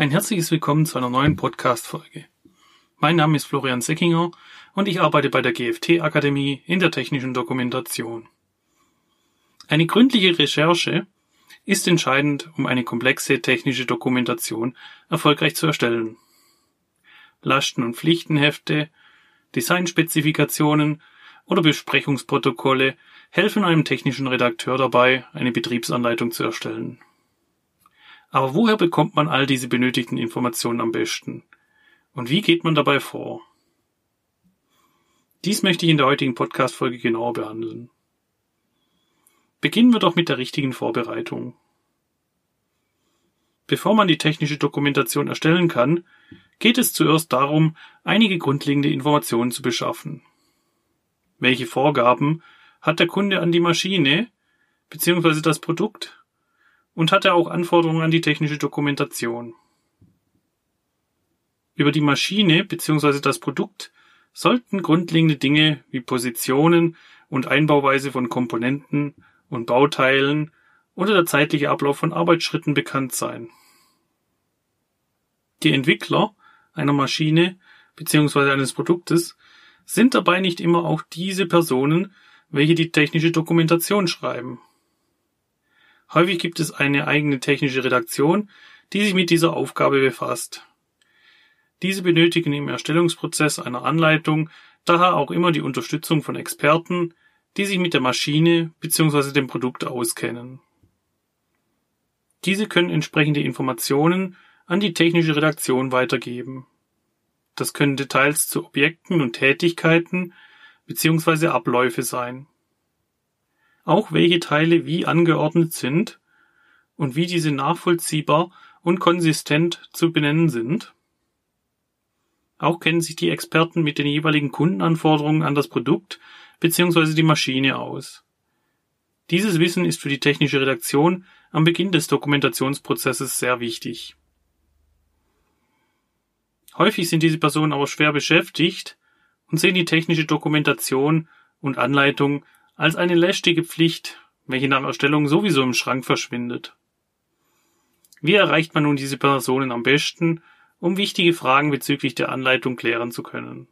Ein herzliches Willkommen zu einer neuen Podcast-Folge. Mein Name ist Florian Seckinger und ich arbeite bei der GFT Akademie in der technischen Dokumentation. Eine gründliche Recherche ist entscheidend, um eine komplexe technische Dokumentation erfolgreich zu erstellen. Lasten- und Pflichtenhefte, Designspezifikationen oder Besprechungsprotokolle helfen einem technischen Redakteur dabei, eine Betriebsanleitung zu erstellen. Aber woher bekommt man all diese benötigten Informationen am besten? Und wie geht man dabei vor? Dies möchte ich in der heutigen Podcast-Folge genauer behandeln. Beginnen wir doch mit der richtigen Vorbereitung. Bevor man die technische Dokumentation erstellen kann, geht es zuerst darum, einige grundlegende Informationen zu beschaffen. Welche Vorgaben hat der Kunde an die Maschine bzw. das Produkt und hatte auch Anforderungen an die technische Dokumentation. Über die Maschine bzw. das Produkt sollten grundlegende Dinge wie Positionen und Einbauweise von Komponenten und Bauteilen oder der zeitliche Ablauf von Arbeitsschritten bekannt sein. Die Entwickler einer Maschine bzw. eines Produktes sind dabei nicht immer auch diese Personen, welche die technische Dokumentation schreiben. Häufig gibt es eine eigene technische Redaktion, die sich mit dieser Aufgabe befasst. Diese benötigen im Erstellungsprozess einer Anleitung daher auch immer die Unterstützung von Experten, die sich mit der Maschine bzw. dem Produkt auskennen. Diese können entsprechende Informationen an die technische Redaktion weitergeben. Das können Details zu Objekten und Tätigkeiten bzw. Abläufe sein auch welche Teile wie angeordnet sind und wie diese nachvollziehbar und konsistent zu benennen sind. Auch kennen sich die Experten mit den jeweiligen Kundenanforderungen an das Produkt bzw. die Maschine aus. Dieses Wissen ist für die technische Redaktion am Beginn des Dokumentationsprozesses sehr wichtig. Häufig sind diese Personen aber schwer beschäftigt und sehen die technische Dokumentation und Anleitung als eine lästige Pflicht, welche nach Erstellung sowieso im Schrank verschwindet. Wie erreicht man nun diese Personen am besten, um wichtige Fragen bezüglich der Anleitung klären zu können?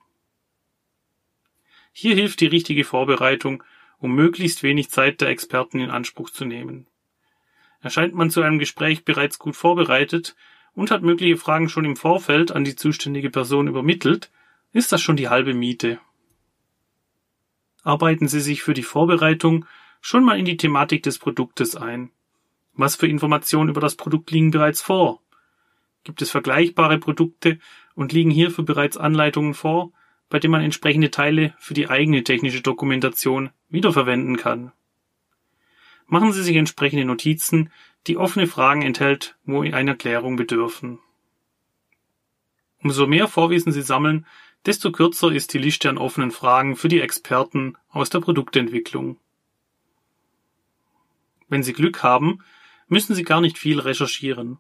Hier hilft die richtige Vorbereitung, um möglichst wenig Zeit der Experten in Anspruch zu nehmen. Erscheint man zu einem Gespräch bereits gut vorbereitet und hat mögliche Fragen schon im Vorfeld an die zuständige Person übermittelt, ist das schon die halbe Miete arbeiten Sie sich für die Vorbereitung schon mal in die Thematik des Produktes ein. Was für Informationen über das Produkt liegen bereits vor? Gibt es vergleichbare Produkte und liegen hierfür bereits Anleitungen vor, bei denen man entsprechende Teile für die eigene technische Dokumentation wiederverwenden kann? Machen Sie sich entsprechende Notizen, die offene Fragen enthält, wo einer Erklärung bedürfen. Umso mehr Vorwissen Sie sammeln, desto kürzer ist die Liste an offenen Fragen für die Experten aus der Produktentwicklung. Wenn Sie Glück haben, müssen Sie gar nicht viel recherchieren.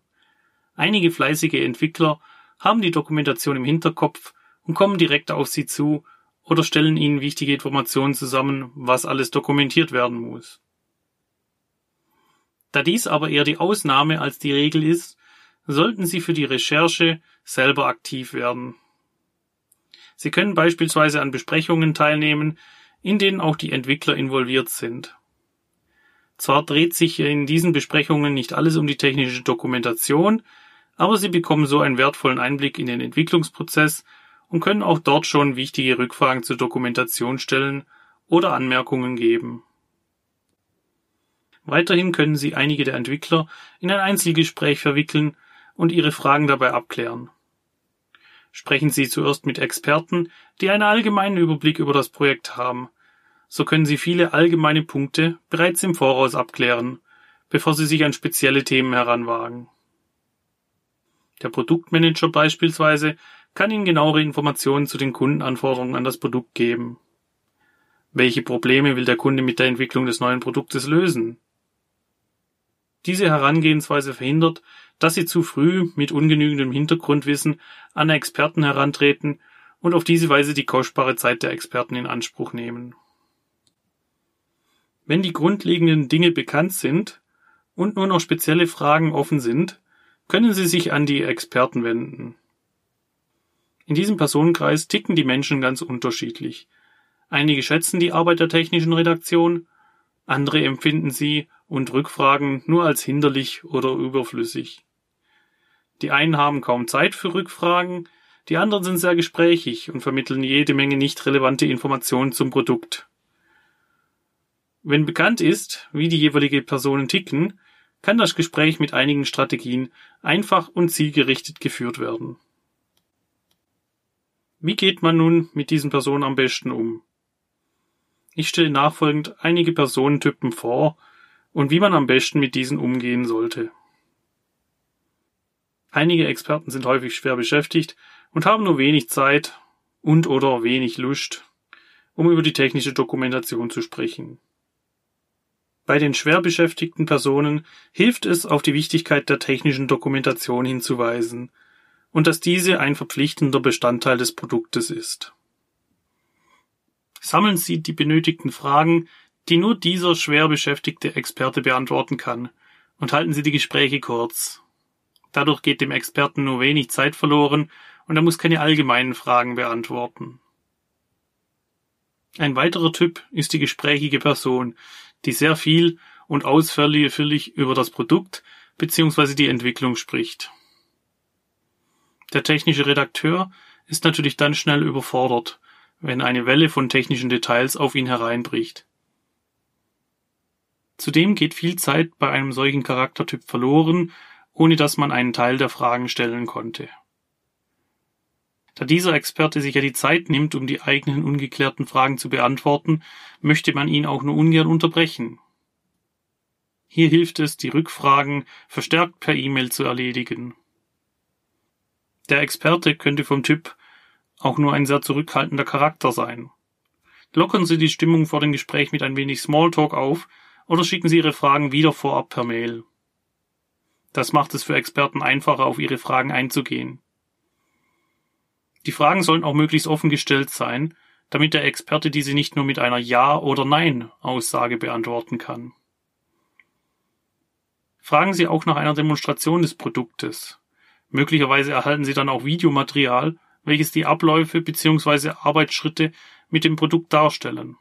Einige fleißige Entwickler haben die Dokumentation im Hinterkopf und kommen direkt auf Sie zu oder stellen Ihnen wichtige Informationen zusammen, was alles dokumentiert werden muss. Da dies aber eher die Ausnahme als die Regel ist, sollten Sie für die Recherche selber aktiv werden. Sie können beispielsweise an Besprechungen teilnehmen, in denen auch die Entwickler involviert sind. Zwar dreht sich in diesen Besprechungen nicht alles um die technische Dokumentation, aber Sie bekommen so einen wertvollen Einblick in den Entwicklungsprozess und können auch dort schon wichtige Rückfragen zur Dokumentation stellen oder Anmerkungen geben. Weiterhin können Sie einige der Entwickler in ein Einzelgespräch verwickeln und Ihre Fragen dabei abklären. Sprechen Sie zuerst mit Experten, die einen allgemeinen Überblick über das Projekt haben. So können Sie viele allgemeine Punkte bereits im Voraus abklären, bevor Sie sich an spezielle Themen heranwagen. Der Produktmanager beispielsweise kann Ihnen genauere Informationen zu den Kundenanforderungen an das Produkt geben. Welche Probleme will der Kunde mit der Entwicklung des neuen Produktes lösen? Diese Herangehensweise verhindert, dass sie zu früh mit ungenügendem Hintergrundwissen an Experten herantreten und auf diese Weise die kostbare Zeit der Experten in Anspruch nehmen. Wenn die grundlegenden Dinge bekannt sind und nur noch spezielle Fragen offen sind, können Sie sich an die Experten wenden. In diesem Personenkreis ticken die Menschen ganz unterschiedlich. Einige schätzen die Arbeit der technischen Redaktion, andere empfinden sie und Rückfragen nur als hinderlich oder überflüssig. Die einen haben kaum Zeit für Rückfragen, die anderen sind sehr gesprächig und vermitteln jede Menge nicht relevante Informationen zum Produkt. Wenn bekannt ist, wie die jeweilige Personen ticken, kann das Gespräch mit einigen Strategien einfach und zielgerichtet geführt werden. Wie geht man nun mit diesen Personen am besten um? Ich stelle nachfolgend einige Personentypen vor und wie man am besten mit diesen umgehen sollte. Einige Experten sind häufig schwer beschäftigt und haben nur wenig Zeit und oder wenig Lust, um über die technische Dokumentation zu sprechen. Bei den schwer beschäftigten Personen hilft es, auf die Wichtigkeit der technischen Dokumentation hinzuweisen und dass diese ein verpflichtender Bestandteil des Produktes ist. Sammeln Sie die benötigten Fragen, die nur dieser schwer beschäftigte Experte beantworten kann, und halten Sie die Gespräche kurz. Dadurch geht dem Experten nur wenig Zeit verloren und er muss keine allgemeinen Fragen beantworten. Ein weiterer Typ ist die gesprächige Person, die sehr viel und ausführlich über das Produkt bzw. die Entwicklung spricht. Der technische Redakteur ist natürlich dann schnell überfordert, wenn eine Welle von technischen Details auf ihn hereinbricht. Zudem geht viel Zeit bei einem solchen Charaktertyp verloren, ohne dass man einen Teil der Fragen stellen konnte. Da dieser Experte sich ja die Zeit nimmt, um die eigenen ungeklärten Fragen zu beantworten, möchte man ihn auch nur ungern unterbrechen. Hier hilft es, die Rückfragen verstärkt per E-Mail zu erledigen. Der Experte könnte vom Typ auch nur ein sehr zurückhaltender Charakter sein. Lockern Sie die Stimmung vor dem Gespräch mit ein wenig Smalltalk auf oder schicken Sie Ihre Fragen wieder vorab per Mail. Das macht es für Experten einfacher, auf ihre Fragen einzugehen. Die Fragen sollen auch möglichst offen gestellt sein, damit der Experte diese nicht nur mit einer Ja- oder Nein-Aussage beantworten kann. Fragen Sie auch nach einer Demonstration des Produktes. Möglicherweise erhalten Sie dann auch Videomaterial, welches die Abläufe bzw. Arbeitsschritte mit dem Produkt darstellen.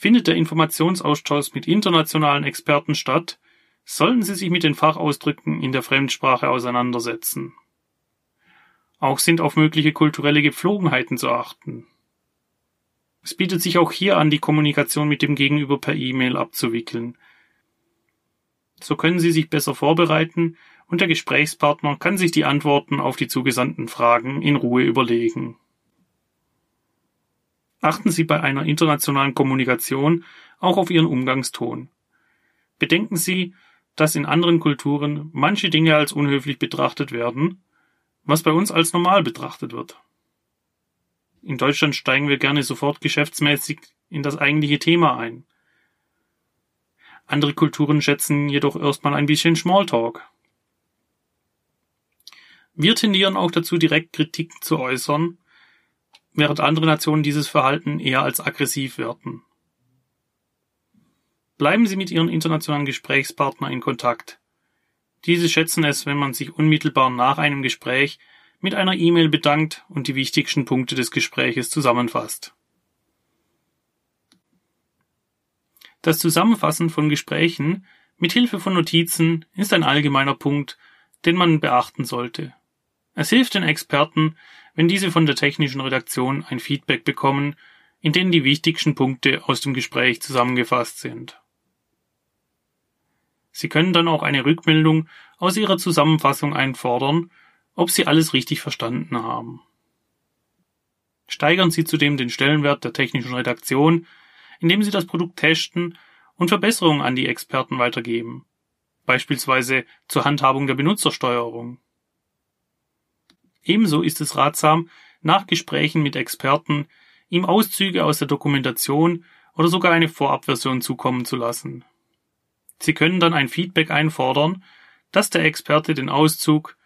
Findet der Informationsaustausch mit internationalen Experten statt, sollten Sie sich mit den Fachausdrücken in der Fremdsprache auseinandersetzen. Auch sind auf mögliche kulturelle Gepflogenheiten zu achten. Es bietet sich auch hier an, die Kommunikation mit dem Gegenüber per E-Mail abzuwickeln. So können Sie sich besser vorbereiten und der Gesprächspartner kann sich die Antworten auf die zugesandten Fragen in Ruhe überlegen. Achten Sie bei einer internationalen Kommunikation auch auf Ihren Umgangston. Bedenken Sie, dass in anderen Kulturen manche Dinge als unhöflich betrachtet werden, was bei uns als normal betrachtet wird. In Deutschland steigen wir gerne sofort geschäftsmäßig in das eigentliche Thema ein. Andere Kulturen schätzen jedoch erstmal ein bisschen Smalltalk. Wir tendieren auch dazu, direkt Kritik zu äußern, während andere Nationen dieses Verhalten eher als aggressiv werten. Bleiben Sie mit Ihren internationalen Gesprächspartner in Kontakt. Diese schätzen es, wenn man sich unmittelbar nach einem Gespräch mit einer E-Mail bedankt und die wichtigsten Punkte des Gespräches zusammenfasst. Das Zusammenfassen von Gesprächen mit Hilfe von Notizen ist ein allgemeiner Punkt, den man beachten sollte. Es hilft den Experten, wenn diese von der technischen Redaktion ein Feedback bekommen, in dem die wichtigsten Punkte aus dem Gespräch zusammengefasst sind. Sie können dann auch eine Rückmeldung aus Ihrer Zusammenfassung einfordern, ob Sie alles richtig verstanden haben. Steigern Sie zudem den Stellenwert der technischen Redaktion, indem Sie das Produkt testen und Verbesserungen an die Experten weitergeben, beispielsweise zur Handhabung der Benutzersteuerung. Ebenso ist es ratsam, nach Gesprächen mit Experten ihm Auszüge aus der Dokumentation oder sogar eine Vorabversion zukommen zu lassen. Sie können dann ein Feedback einfordern, dass der Experte den Auszug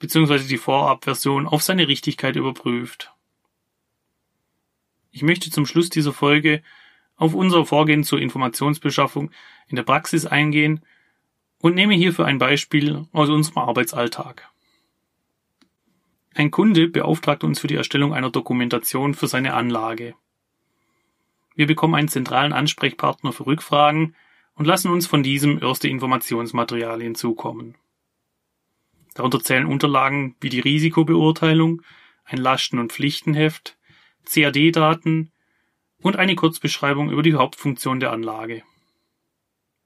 bzw. die Vorabversion auf seine Richtigkeit überprüft. Ich möchte zum Schluss dieser Folge auf unser Vorgehen zur Informationsbeschaffung in der Praxis eingehen und nehme hierfür ein Beispiel aus unserem Arbeitsalltag. Ein Kunde beauftragt uns für die Erstellung einer Dokumentation für seine Anlage. Wir bekommen einen zentralen Ansprechpartner für Rückfragen und lassen uns von diesem erste Informationsmaterialien zukommen. Darunter zählen Unterlagen wie die Risikobeurteilung, ein Lasten- und Pflichtenheft, CAD-Daten und eine Kurzbeschreibung über die Hauptfunktion der Anlage.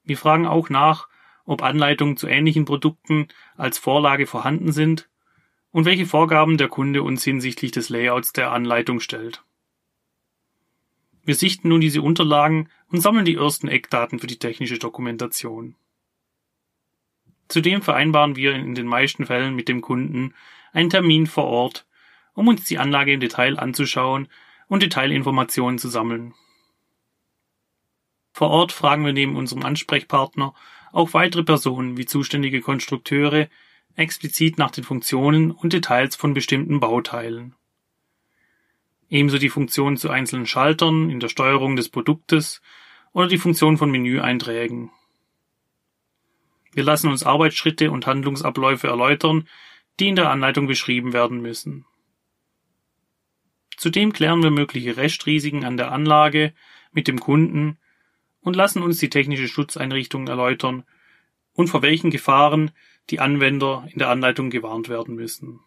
Wir fragen auch nach, ob Anleitungen zu ähnlichen Produkten als Vorlage vorhanden sind und welche Vorgaben der Kunde uns hinsichtlich des Layouts der Anleitung stellt. Wir sichten nun diese Unterlagen und sammeln die ersten Eckdaten für die technische Dokumentation. Zudem vereinbaren wir in den meisten Fällen mit dem Kunden einen Termin vor Ort, um uns die Anlage im Detail anzuschauen und Detailinformationen zu sammeln. Vor Ort fragen wir neben unserem Ansprechpartner auch weitere Personen wie zuständige Konstrukteure explizit nach den Funktionen und Details von bestimmten Bauteilen. Ebenso die Funktionen zu einzelnen Schaltern in der Steuerung des Produktes oder die Funktion von Menüeinträgen. Wir lassen uns Arbeitsschritte und Handlungsabläufe erläutern, die in der Anleitung beschrieben werden müssen. Zudem klären wir mögliche Restrisiken an der Anlage mit dem Kunden und lassen uns die technische Schutzeinrichtung erläutern und vor welchen Gefahren die Anwender in der Anleitung gewarnt werden müssen.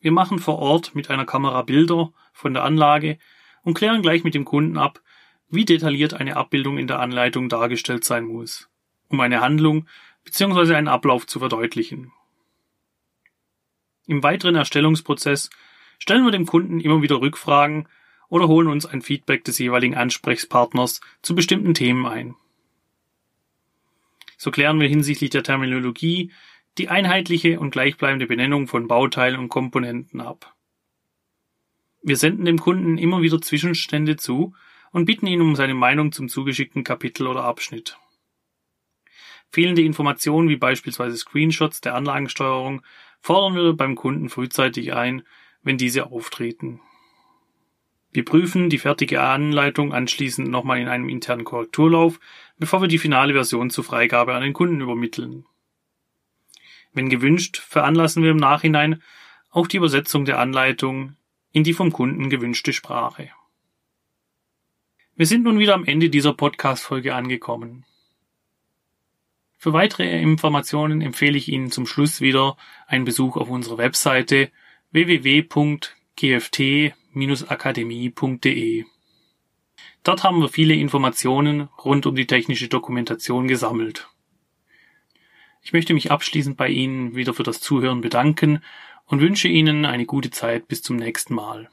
Wir machen vor Ort mit einer Kamera Bilder von der Anlage und klären gleich mit dem Kunden ab, wie detailliert eine Abbildung in der Anleitung dargestellt sein muss, um eine Handlung bzw. einen Ablauf zu verdeutlichen. Im weiteren Erstellungsprozess stellen wir dem Kunden immer wieder Rückfragen oder holen uns ein Feedback des jeweiligen Ansprechpartners zu bestimmten Themen ein. So klären wir hinsichtlich der Terminologie die einheitliche und gleichbleibende Benennung von Bauteilen und Komponenten ab. Wir senden dem Kunden immer wieder Zwischenstände zu und bitten ihn um seine Meinung zum zugeschickten Kapitel oder Abschnitt. Fehlende Informationen wie beispielsweise Screenshots der Anlagensteuerung fordern wir beim Kunden frühzeitig ein, wenn diese auftreten. Wir prüfen die fertige Anleitung anschließend nochmal in einem internen Korrekturlauf, bevor wir die finale Version zur Freigabe an den Kunden übermitteln. Wenn gewünscht, veranlassen wir im Nachhinein auch die Übersetzung der Anleitung in die vom Kunden gewünschte Sprache. Wir sind nun wieder am Ende dieser Podcast-Folge angekommen. Für weitere Informationen empfehle ich Ihnen zum Schluss wieder einen Besuch auf unserer Webseite www.gft akademie.de. Dort haben wir viele Informationen rund um die technische Dokumentation gesammelt. Ich möchte mich abschließend bei Ihnen wieder für das Zuhören bedanken und wünsche Ihnen eine gute Zeit bis zum nächsten Mal.